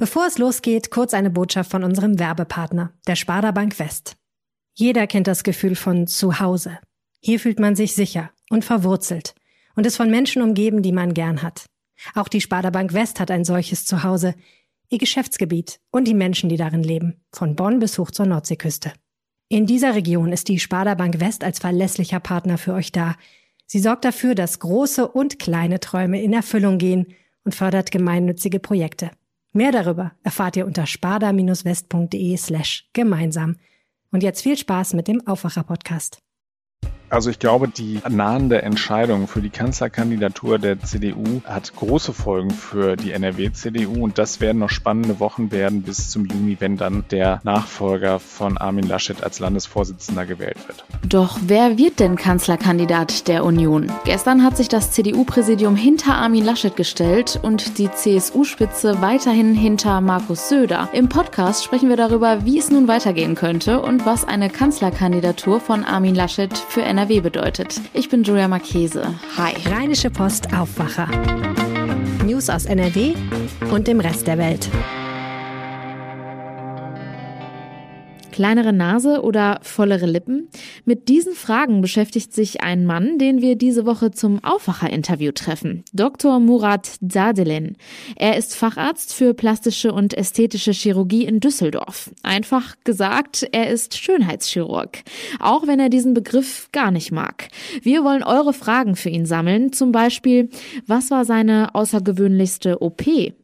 Bevor es losgeht, kurz eine Botschaft von unserem Werbepartner, der Sparda Bank West. Jeder kennt das Gefühl von Zuhause. Hier fühlt man sich sicher und verwurzelt und ist von Menschen umgeben, die man gern hat. Auch die Sparda Bank West hat ein solches Zuhause, ihr Geschäftsgebiet und die Menschen, die darin leben, von Bonn bis hoch zur Nordseeküste. In dieser Region ist die Sparda Bank West als verlässlicher Partner für euch da. Sie sorgt dafür, dass große und kleine Träume in Erfüllung gehen und fördert gemeinnützige Projekte. Mehr darüber erfahrt ihr unter sparda-west.de slash gemeinsam. Und jetzt viel Spaß mit dem Aufwacher-Podcast. Also ich glaube, die nahende Entscheidung für die Kanzlerkandidatur der CDU hat große Folgen für die NRW-CDU und das werden noch spannende Wochen werden bis zum Juni, wenn dann der Nachfolger von Armin Laschet als Landesvorsitzender gewählt wird. Doch wer wird denn Kanzlerkandidat der Union? Gestern hat sich das CDU-Präsidium hinter Armin Laschet gestellt und die CSU-Spitze weiterhin hinter Markus Söder. Im Podcast sprechen wir darüber, wie es nun weitergehen könnte und was eine Kanzlerkandidatur von Armin Laschet für NRW NRW bedeutet. Ich bin Julia Marchese. Hi. Rheinische Post Aufwacher. News aus NRW und dem Rest der Welt. Kleinere Nase oder vollere Lippen? Mit diesen Fragen beschäftigt sich ein Mann, den wir diese Woche zum Aufwacher-Interview treffen. Dr. Murat Zadelen. Er ist Facharzt für plastische und ästhetische Chirurgie in Düsseldorf. Einfach gesagt, er ist Schönheitschirurg. Auch wenn er diesen Begriff gar nicht mag. Wir wollen eure Fragen für ihn sammeln. Zum Beispiel, was war seine außergewöhnlichste OP?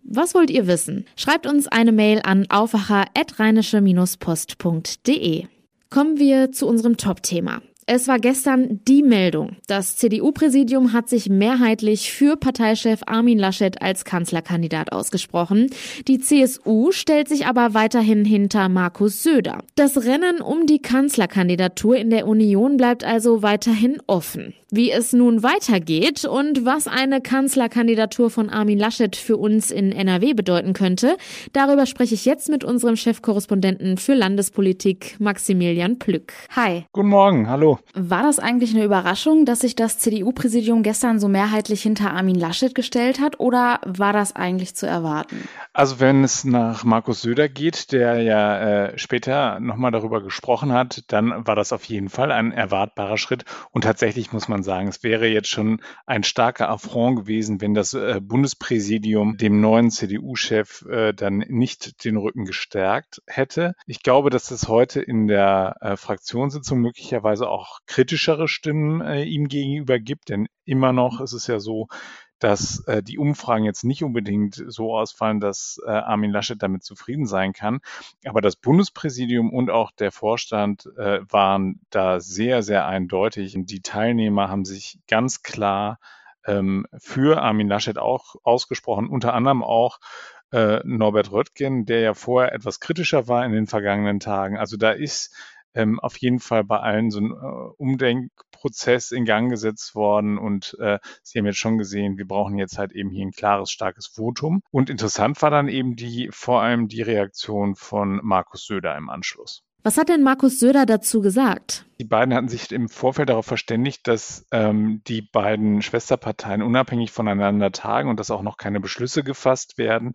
Was wollt ihr wissen? Schreibt uns eine Mail an aufwacher.rheinische-post.de. Kommen wir zu unserem Top-Thema. Es war gestern die Meldung. Das CDU-Präsidium hat sich mehrheitlich für Parteichef Armin Laschet als Kanzlerkandidat ausgesprochen. Die CSU stellt sich aber weiterhin hinter Markus Söder. Das Rennen um die Kanzlerkandidatur in der Union bleibt also weiterhin offen. Wie es nun weitergeht und was eine Kanzlerkandidatur von Armin Laschet für uns in NRW bedeuten könnte, darüber spreche ich jetzt mit unserem Chefkorrespondenten für Landespolitik, Maximilian Plück. Hi. Guten Morgen, hallo. War das eigentlich eine Überraschung, dass sich das CDU-Präsidium gestern so mehrheitlich hinter Armin Laschet gestellt hat oder war das eigentlich zu erwarten? Also wenn es nach Markus Söder geht, der ja äh, später nochmal darüber gesprochen hat, dann war das auf jeden Fall ein erwartbarer Schritt und tatsächlich muss man man sagen. Es wäre jetzt schon ein starker Affront gewesen, wenn das äh, Bundespräsidium dem neuen CDU-Chef äh, dann nicht den Rücken gestärkt hätte. Ich glaube, dass es heute in der äh, Fraktionssitzung möglicherweise auch kritischere Stimmen ihm gegenüber gibt, denn immer noch ist es ja so, dass äh, die Umfragen jetzt nicht unbedingt so ausfallen, dass äh, Armin Laschet damit zufrieden sein kann. Aber das Bundespräsidium und auch der Vorstand äh, waren da sehr, sehr eindeutig. Und die Teilnehmer haben sich ganz klar ähm, für Armin Laschet auch ausgesprochen, unter anderem auch äh, Norbert Röttgen, der ja vorher etwas kritischer war in den vergangenen Tagen. Also da ist ähm, auf jeden Fall bei allen so ein äh, Umdenkprozess in Gang gesetzt worden und äh, Sie haben jetzt schon gesehen, wir brauchen jetzt halt eben hier ein klares, starkes Votum. Und interessant war dann eben die, vor allem die Reaktion von Markus Söder im Anschluss. Was hat denn Markus Söder dazu gesagt? Die beiden hatten sich im Vorfeld darauf verständigt, dass ähm, die beiden Schwesterparteien unabhängig voneinander tagen und dass auch noch keine Beschlüsse gefasst werden.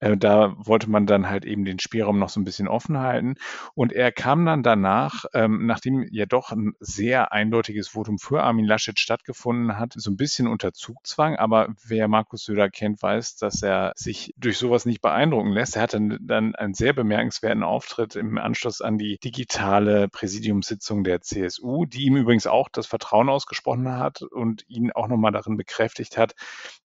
Äh, da wollte man dann halt eben den Spielraum noch so ein bisschen offen halten. Und er kam dann danach, ähm, nachdem ja doch ein sehr eindeutiges Votum für Armin Laschet stattgefunden hat, so ein bisschen unter Zugzwang. Aber wer Markus Söder kennt, weiß, dass er sich durch sowas nicht beeindrucken lässt. Er hatte dann einen sehr bemerkenswerten Auftritt im Anschluss an die digitale Präsidiumssitzung der CSU, die ihm übrigens auch das Vertrauen ausgesprochen hat und ihn auch nochmal darin bekräftigt hat,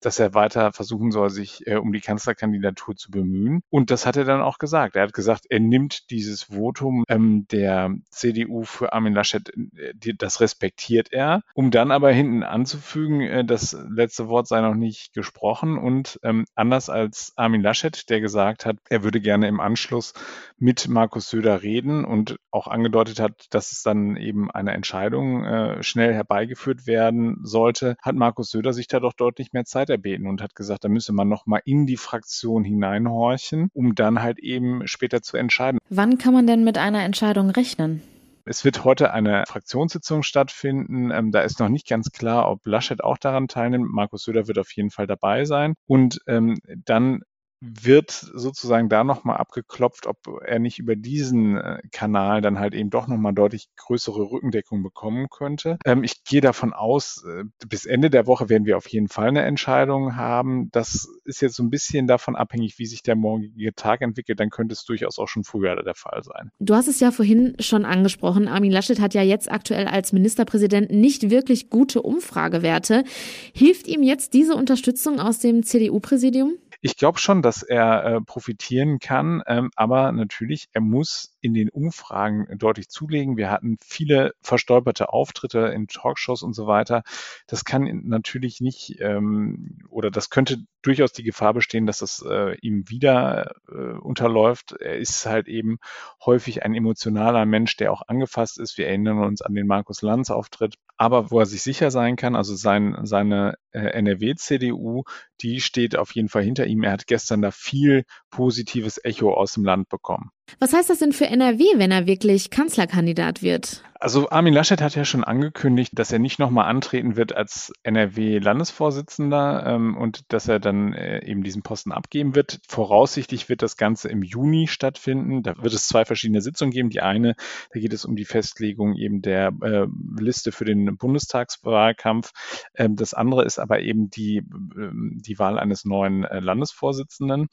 dass er weiter versuchen soll, sich äh, um die Kanzlerkandidatur zu bemühen. Und das hat er dann auch gesagt. Er hat gesagt, er nimmt dieses Votum ähm, der CDU für Armin Laschet, äh, das respektiert er, um dann aber hinten anzufügen, äh, das letzte Wort sei noch nicht gesprochen und ähm, anders als Armin Laschet, der gesagt hat, er würde gerne im Anschluss mit Markus Söder reden und auch angedeutet hat, dass es dann eben eine Entscheidung äh, schnell herbeigeführt werden sollte, hat Markus Söder sich da doch deutlich mehr Zeit erbeten und hat gesagt, da müsse man noch mal in die Fraktion hineinhorchen, um dann halt eben später zu entscheiden. Wann kann man denn mit einer Entscheidung rechnen? Es wird heute eine Fraktionssitzung stattfinden. Ähm, da ist noch nicht ganz klar, ob Laschet auch daran teilnimmt. Markus Söder wird auf jeden Fall dabei sein. Und ähm, dann wird sozusagen da nochmal abgeklopft, ob er nicht über diesen äh, Kanal dann halt eben doch nochmal deutlich größere Rückendeckung bekommen könnte. Ähm, ich gehe davon aus, äh, bis Ende der Woche werden wir auf jeden Fall eine Entscheidung haben. Das ist jetzt so ein bisschen davon abhängig, wie sich der morgige Tag entwickelt. Dann könnte es durchaus auch schon früher der Fall sein. Du hast es ja vorhin schon angesprochen. Armin Laschet hat ja jetzt aktuell als Ministerpräsident nicht wirklich gute Umfragewerte. Hilft ihm jetzt diese Unterstützung aus dem CDU-Präsidium? Ich glaube schon, dass er äh, profitieren kann, ähm, aber natürlich, er muss in den Umfragen deutlich zulegen. Wir hatten viele verstolperte Auftritte in Talkshows und so weiter. Das kann natürlich nicht ähm, oder das könnte durchaus die Gefahr bestehen, dass das äh, ihm wieder äh, unterläuft. Er ist halt eben häufig ein emotionaler Mensch, der auch angefasst ist. Wir erinnern uns an den Markus Lanz Auftritt. Aber wo er sich sicher sein kann, also sein, seine äh, NRW-CDU, die steht auf jeden Fall hinter ihm. Er hat gestern da viel positives Echo aus dem Land bekommen. Was heißt das denn für NRW, wenn er wirklich Kanzlerkandidat wird? Also Armin Laschet hat ja schon angekündigt, dass er nicht nochmal antreten wird als NRW-Landesvorsitzender ähm, und dass er dann äh, eben diesen Posten abgeben wird. Voraussichtlich wird das Ganze im Juni stattfinden. Da wird es zwei verschiedene Sitzungen geben. Die eine, da geht es um die Festlegung eben der äh, Liste für den Bundestagswahlkampf. Ähm, das andere ist aber eben die, äh, die Wahl eines neuen äh, Landesvorsitzenden.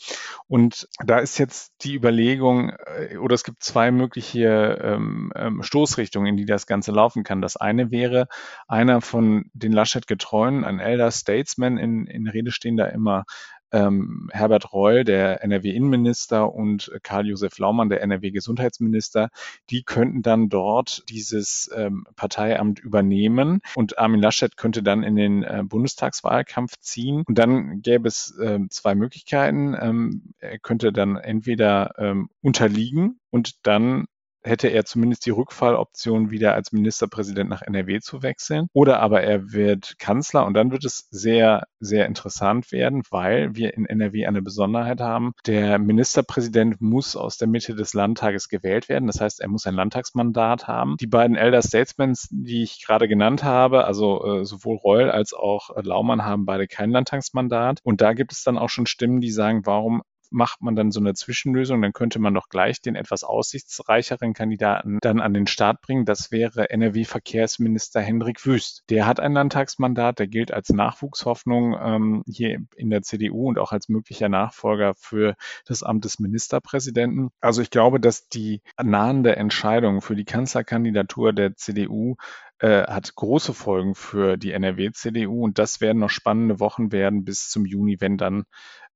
Und da ist jetzt die Überlegung, äh, oder es gibt zwei mögliche ähm, ähm Stoßrichtungen in die das Ganze laufen kann. Das eine wäre, einer von den Laschet-Getreuen, ein Elder Statesman, in, in Rede stehen da immer ähm, Herbert Reul, der NRW-Innenminister, und Karl-Josef Laumann, der NRW-Gesundheitsminister, die könnten dann dort dieses ähm, Parteiamt übernehmen und Armin Laschet könnte dann in den äh, Bundestagswahlkampf ziehen. Und dann gäbe es äh, zwei Möglichkeiten. Ähm, er könnte dann entweder ähm, unterliegen und dann hätte er zumindest die Rückfalloption, wieder als Ministerpräsident nach NRW zu wechseln. Oder aber er wird Kanzler und dann wird es sehr, sehr interessant werden, weil wir in NRW eine Besonderheit haben. Der Ministerpräsident muss aus der Mitte des Landtages gewählt werden. Das heißt, er muss ein Landtagsmandat haben. Die beiden Elder Statesmans, die ich gerade genannt habe, also äh, sowohl Reul als auch Laumann haben beide kein Landtagsmandat. Und da gibt es dann auch schon Stimmen, die sagen, warum macht man dann so eine Zwischenlösung, dann könnte man doch gleich den etwas aussichtsreicheren Kandidaten dann an den Start bringen. Das wäre NRW-Verkehrsminister Hendrik Wüst. Der hat ein Landtagsmandat, der gilt als Nachwuchshoffnung ähm, hier in der CDU und auch als möglicher Nachfolger für das Amt des Ministerpräsidenten. Also ich glaube, dass die nahende Entscheidung für die Kanzlerkandidatur der CDU äh, hat große Folgen für die NRW-CDU und das werden noch spannende Wochen werden bis zum Juni, wenn dann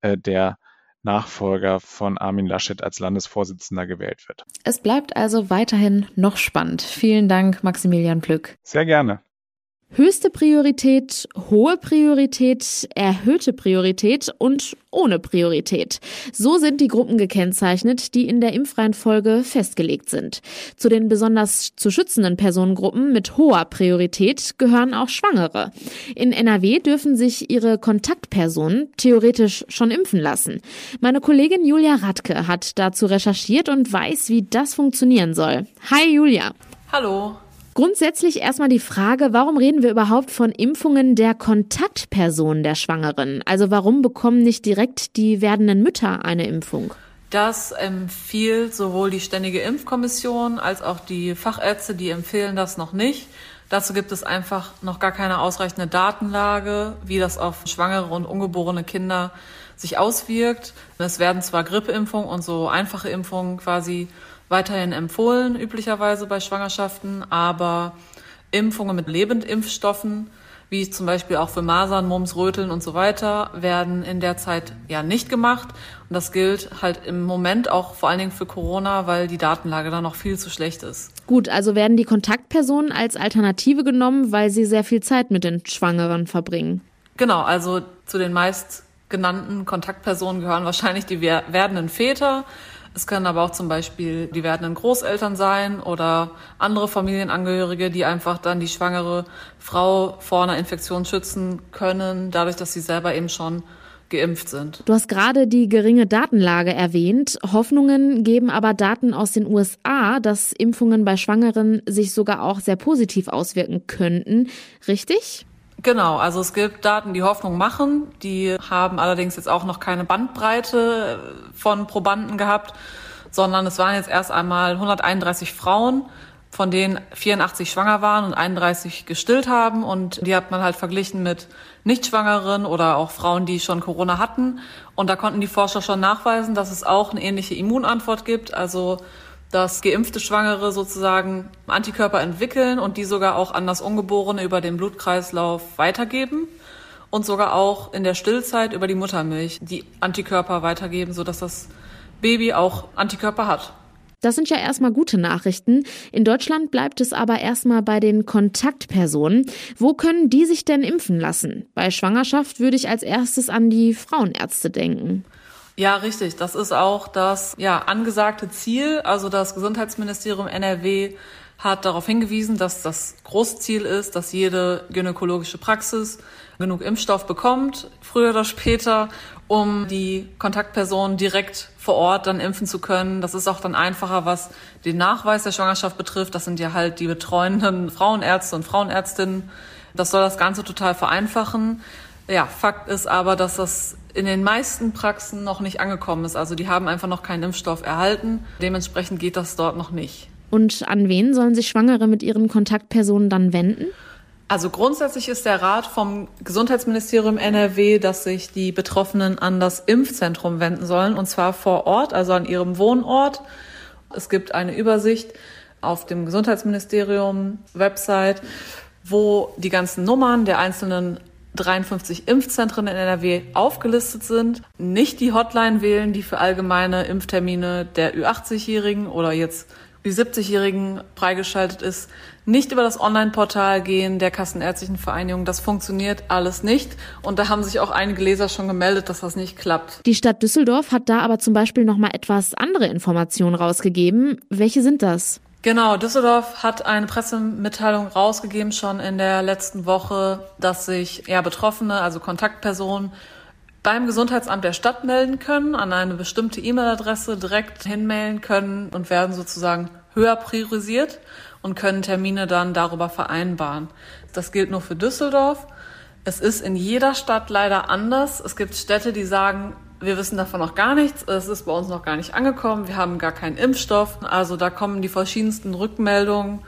äh, der Nachfolger von Armin Laschet als Landesvorsitzender gewählt wird. Es bleibt also weiterhin noch spannend. Vielen Dank, Maximilian Plück. Sehr gerne. Höchste Priorität, hohe Priorität, erhöhte Priorität und ohne Priorität. So sind die Gruppen gekennzeichnet, die in der Impfreihenfolge festgelegt sind. Zu den besonders zu schützenden Personengruppen mit hoher Priorität gehören auch Schwangere. In NRW dürfen sich ihre Kontaktpersonen theoretisch schon impfen lassen. Meine Kollegin Julia Radke hat dazu recherchiert und weiß, wie das funktionieren soll. Hi Julia. Hallo. Grundsätzlich erstmal die Frage, warum reden wir überhaupt von Impfungen der Kontaktpersonen der Schwangeren? Also warum bekommen nicht direkt die werdenden Mütter eine Impfung? Das empfiehlt sowohl die Ständige Impfkommission als auch die Fachärzte, die empfehlen das noch nicht. Dazu gibt es einfach noch gar keine ausreichende Datenlage, wie das auf schwangere und ungeborene Kinder sich auswirkt. Es werden zwar Grippeimpfungen und so einfache Impfungen quasi weiterhin empfohlen, üblicherweise bei Schwangerschaften, aber Impfungen mit Lebendimpfstoffen, wie zum Beispiel auch für Masern, Mumps, Röteln und so weiter, werden in der Zeit ja nicht gemacht. Und das gilt halt im Moment auch vor allen Dingen für Corona, weil die Datenlage da noch viel zu schlecht ist. Gut, also werden die Kontaktpersonen als Alternative genommen, weil sie sehr viel Zeit mit den Schwangeren verbringen. Genau, also zu den meist genannten Kontaktpersonen gehören wahrscheinlich die werdenden Väter, es können aber auch zum Beispiel die werdenden Großeltern sein oder andere Familienangehörige, die einfach dann die schwangere Frau vor einer Infektion schützen können, dadurch, dass sie selber eben schon geimpft sind. Du hast gerade die geringe Datenlage erwähnt. Hoffnungen geben aber Daten aus den USA, dass Impfungen bei Schwangeren sich sogar auch sehr positiv auswirken könnten. Richtig? Genau, also es gibt Daten, die Hoffnung machen. Die haben allerdings jetzt auch noch keine Bandbreite von Probanden gehabt, sondern es waren jetzt erst einmal 131 Frauen von denen 84 schwanger waren und 31 gestillt haben. Und die hat man halt verglichen mit Nichtschwangeren oder auch Frauen, die schon Corona hatten. Und da konnten die Forscher schon nachweisen, dass es auch eine ähnliche Immunantwort gibt. Also dass geimpfte Schwangere sozusagen Antikörper entwickeln und die sogar auch an das Ungeborene über den Blutkreislauf weitergeben und sogar auch in der Stillzeit über die Muttermilch die Antikörper weitergeben, sodass das Baby auch Antikörper hat. Das sind ja erstmal gute Nachrichten. In Deutschland bleibt es aber erstmal bei den Kontaktpersonen. Wo können die sich denn impfen lassen? Bei Schwangerschaft würde ich als erstes an die Frauenärzte denken. Ja, richtig. Das ist auch das ja, angesagte Ziel. Also das Gesundheitsministerium NRW hat darauf hingewiesen, dass das Großziel ist, dass jede gynäkologische Praxis genug Impfstoff bekommt, früher oder später, um die Kontaktpersonen direkt vor Ort dann impfen zu können. Das ist auch dann einfacher, was den Nachweis der Schwangerschaft betrifft. Das sind ja halt die betreuenden Frauenärzte und Frauenärztinnen. Das soll das Ganze total vereinfachen. Ja, Fakt ist aber, dass das in den meisten Praxen noch nicht angekommen ist. Also die haben einfach noch keinen Impfstoff erhalten. Dementsprechend geht das dort noch nicht. Und an wen sollen sich Schwangere mit ihren Kontaktpersonen dann wenden? Also grundsätzlich ist der Rat vom Gesundheitsministerium NRW, dass sich die Betroffenen an das Impfzentrum wenden sollen, und zwar vor Ort, also an ihrem Wohnort. Es gibt eine Übersicht auf dem Gesundheitsministerium Website, wo die ganzen Nummern der einzelnen 53 Impfzentren in NRW aufgelistet sind. Nicht die Hotline wählen, die für allgemeine Impftermine der Ü80-Jährigen oder jetzt Ü70-Jährigen freigeschaltet ist, nicht über das Online-Portal gehen der Kassenärztlichen Vereinigung. Das funktioniert alles nicht. Und da haben sich auch einige Leser schon gemeldet, dass das nicht klappt. Die Stadt Düsseldorf hat da aber zum Beispiel noch mal etwas andere Informationen rausgegeben. Welche sind das? Genau, Düsseldorf hat eine Pressemitteilung rausgegeben schon in der letzten Woche, dass sich ja Betroffene, also Kontaktpersonen, beim Gesundheitsamt der Stadt melden können, an eine bestimmte E-Mail-Adresse direkt hinmailen können und werden sozusagen höher priorisiert und können Termine dann darüber vereinbaren. Das gilt nur für Düsseldorf. Es ist in jeder Stadt leider anders. Es gibt Städte, die sagen, wir wissen davon noch gar nichts. Es ist bei uns noch gar nicht angekommen. Wir haben gar keinen Impfstoff. Also da kommen die verschiedensten Rückmeldungen,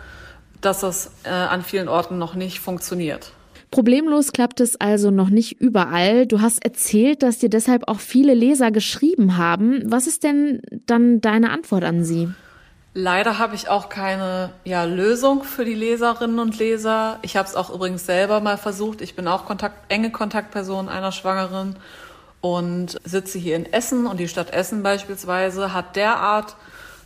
dass das äh, an vielen Orten noch nicht funktioniert. Problemlos klappt es also noch nicht überall. Du hast erzählt, dass dir deshalb auch viele Leser geschrieben haben. Was ist denn dann deine Antwort an sie? Leider habe ich auch keine ja, Lösung für die Leserinnen und Leser. Ich habe es auch übrigens selber mal versucht. Ich bin auch Kontakt, enge Kontaktperson einer Schwangeren und sitze hier in Essen und die Stadt Essen beispielsweise hat derart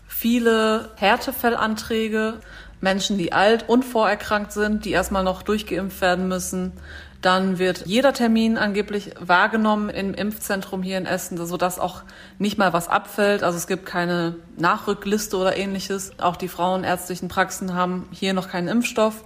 viele Härtefellanträge, Menschen, die alt und vorerkrankt sind, die erstmal noch durchgeimpft werden müssen. Dann wird jeder Termin angeblich wahrgenommen im Impfzentrum hier in Essen, sodass auch nicht mal was abfällt. Also es gibt keine Nachrückliste oder ähnliches. Auch die frauenärztlichen Praxen haben hier noch keinen Impfstoff.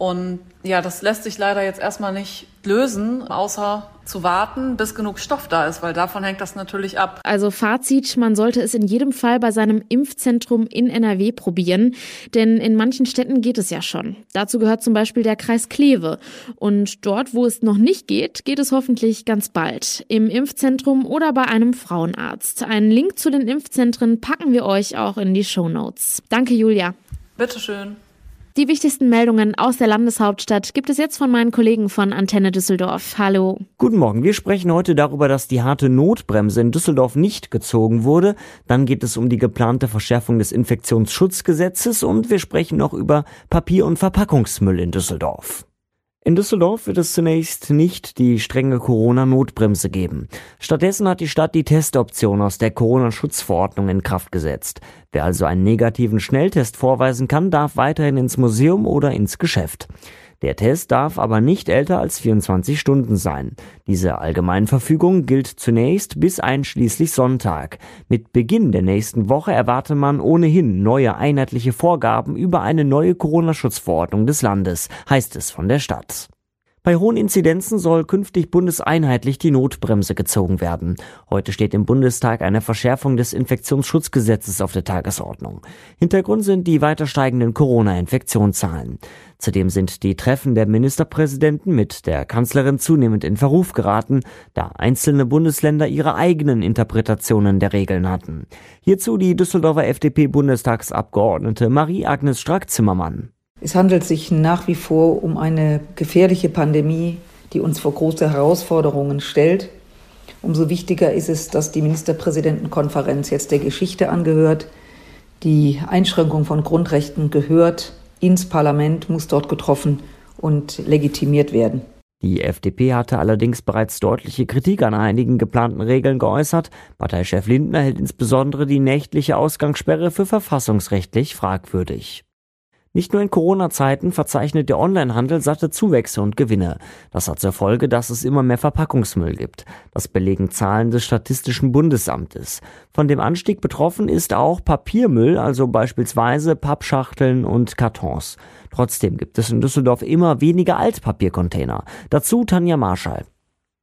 Und ja, das lässt sich leider jetzt erstmal nicht lösen, außer zu warten, bis genug Stoff da ist, weil davon hängt das natürlich ab. Also Fazit, man sollte es in jedem Fall bei seinem Impfzentrum in NRW probieren, denn in manchen Städten geht es ja schon. Dazu gehört zum Beispiel der Kreis Kleve. Und dort, wo es noch nicht geht, geht es hoffentlich ganz bald. Im Impfzentrum oder bei einem Frauenarzt. Einen Link zu den Impfzentren packen wir euch auch in die Show Notes. Danke, Julia. Bitteschön. Die wichtigsten Meldungen aus der Landeshauptstadt gibt es jetzt von meinen Kollegen von Antenne Düsseldorf. Hallo. Guten Morgen. Wir sprechen heute darüber, dass die harte Notbremse in Düsseldorf nicht gezogen wurde. Dann geht es um die geplante Verschärfung des Infektionsschutzgesetzes und wir sprechen noch über Papier- und Verpackungsmüll in Düsseldorf. In Düsseldorf wird es zunächst nicht die strenge Corona-Notbremse geben. Stattdessen hat die Stadt die Testoption aus der Corona-Schutzverordnung in Kraft gesetzt. Wer also einen negativen Schnelltest vorweisen kann, darf weiterhin ins Museum oder ins Geschäft. Der Test darf aber nicht älter als 24 Stunden sein. Diese Allgemeinverfügung gilt zunächst bis einschließlich Sonntag. Mit Beginn der nächsten Woche erwarte man ohnehin neue einheitliche Vorgaben über eine neue Corona-Schutzverordnung des Landes, heißt es von der Stadt. Bei hohen Inzidenzen soll künftig bundeseinheitlich die Notbremse gezogen werden. Heute steht im Bundestag eine Verschärfung des Infektionsschutzgesetzes auf der Tagesordnung. Hintergrund sind die weiter steigenden Corona-Infektionszahlen. Zudem sind die Treffen der Ministerpräsidenten mit der Kanzlerin zunehmend in Verruf geraten, da einzelne Bundesländer ihre eigenen Interpretationen der Regeln hatten. Hierzu die Düsseldorfer FDP-Bundestagsabgeordnete Marie-Agnes Strack-Zimmermann. Es handelt sich nach wie vor um eine gefährliche Pandemie, die uns vor große Herausforderungen stellt. Umso wichtiger ist es, dass die Ministerpräsidentenkonferenz jetzt der Geschichte angehört. Die Einschränkung von Grundrechten gehört ins Parlament, muss dort getroffen und legitimiert werden. Die FDP hatte allerdings bereits deutliche Kritik an einigen geplanten Regeln geäußert. Parteichef Lindner hält insbesondere die nächtliche Ausgangssperre für verfassungsrechtlich fragwürdig. Nicht nur in Corona-Zeiten verzeichnet der Onlinehandel satte Zuwächse und Gewinne. Das hat zur Folge, dass es immer mehr Verpackungsmüll gibt. Das belegen Zahlen des Statistischen Bundesamtes. Von dem Anstieg betroffen ist auch Papiermüll, also beispielsweise Pappschachteln und Kartons. Trotzdem gibt es in Düsseldorf immer weniger Altpapiercontainer. Dazu Tanja Marschall.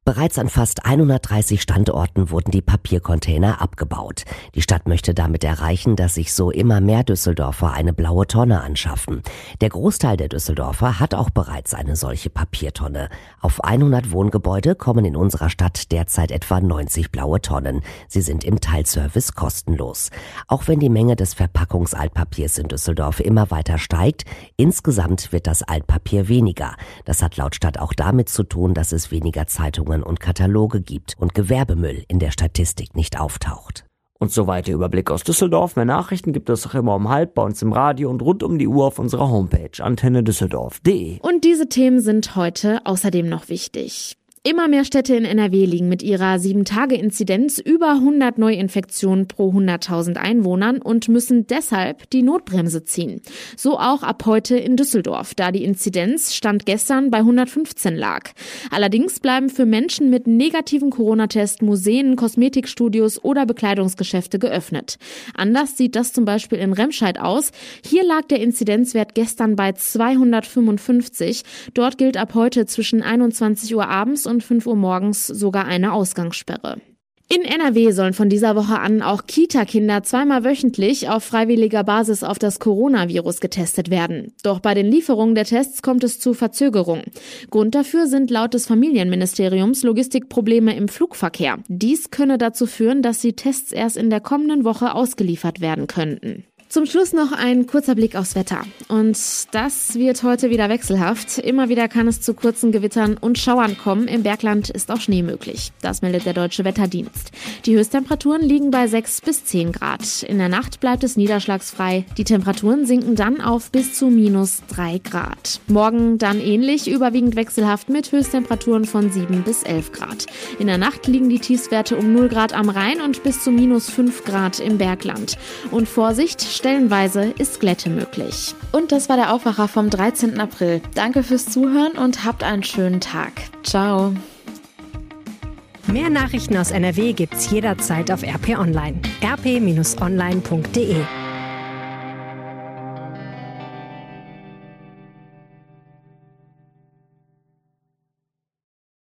Bereits an fast 130 Standorten wurden die Papiercontainer abgebaut. Die Stadt möchte damit erreichen, dass sich so immer mehr Düsseldorfer eine blaue Tonne anschaffen. Der Großteil der Düsseldorfer hat auch bereits eine solche Papiertonne. Auf 100 Wohngebäude kommen in unserer Stadt derzeit etwa 90 blaue Tonnen. Sie sind im Teilservice kostenlos. Auch wenn die Menge des Verpackungsaltpapiers in Düsseldorf immer weiter steigt, insgesamt wird das Altpapier weniger. Das hat laut Stadt auch damit zu tun, dass es weniger Zeitungen Zeitungen und Kataloge gibt und Gewerbemüll in der Statistik nicht auftaucht. Und soweit der Überblick aus Düsseldorf. Mehr Nachrichten gibt es auch immer um halb bei uns im Radio und rund um die Uhr auf unserer Homepage antennedüsseldorf.de. Und diese Themen sind heute außerdem noch wichtig. Immer mehr Städte in NRW liegen mit ihrer 7-Tage-Inzidenz über 100 Neuinfektionen pro 100.000 Einwohnern und müssen deshalb die Notbremse ziehen. So auch ab heute in Düsseldorf, da die Inzidenz Stand gestern bei 115 lag. Allerdings bleiben für Menschen mit negativen Corona-Test Museen, Kosmetikstudios oder Bekleidungsgeschäfte geöffnet. Anders sieht das zum Beispiel in Remscheid aus. Hier lag der Inzidenzwert gestern bei 255. Dort gilt ab heute zwischen 21 Uhr abends und 5 Uhr morgens sogar eine Ausgangssperre. In NRW sollen von dieser Woche an auch Kita-Kinder zweimal wöchentlich auf freiwilliger Basis auf das Coronavirus getestet werden. Doch bei den Lieferungen der Tests kommt es zu Verzögerungen. Grund dafür sind laut des Familienministeriums Logistikprobleme im Flugverkehr. Dies könne dazu führen, dass die Tests erst in der kommenden Woche ausgeliefert werden könnten. Zum Schluss noch ein kurzer Blick aufs Wetter. Und das wird heute wieder wechselhaft. Immer wieder kann es zu kurzen Gewittern und Schauern kommen. Im Bergland ist auch Schnee möglich. Das meldet der Deutsche Wetterdienst. Die Höchsttemperaturen liegen bei 6 bis 10 Grad. In der Nacht bleibt es niederschlagsfrei. Die Temperaturen sinken dann auf bis zu minus 3 Grad. Morgen dann ähnlich, überwiegend wechselhaft mit Höchsttemperaturen von 7 bis 11 Grad. In der Nacht liegen die Tiefstwerte um 0 Grad am Rhein und bis zu minus 5 Grad im Bergland. Und Vorsicht, Stellenweise ist Glätte möglich. Und das war der Aufwacher vom 13. April. Danke fürs Zuhören und habt einen schönen Tag. Ciao. Mehr Nachrichten aus NRW gibt's jederzeit auf RP Online. rp-online.de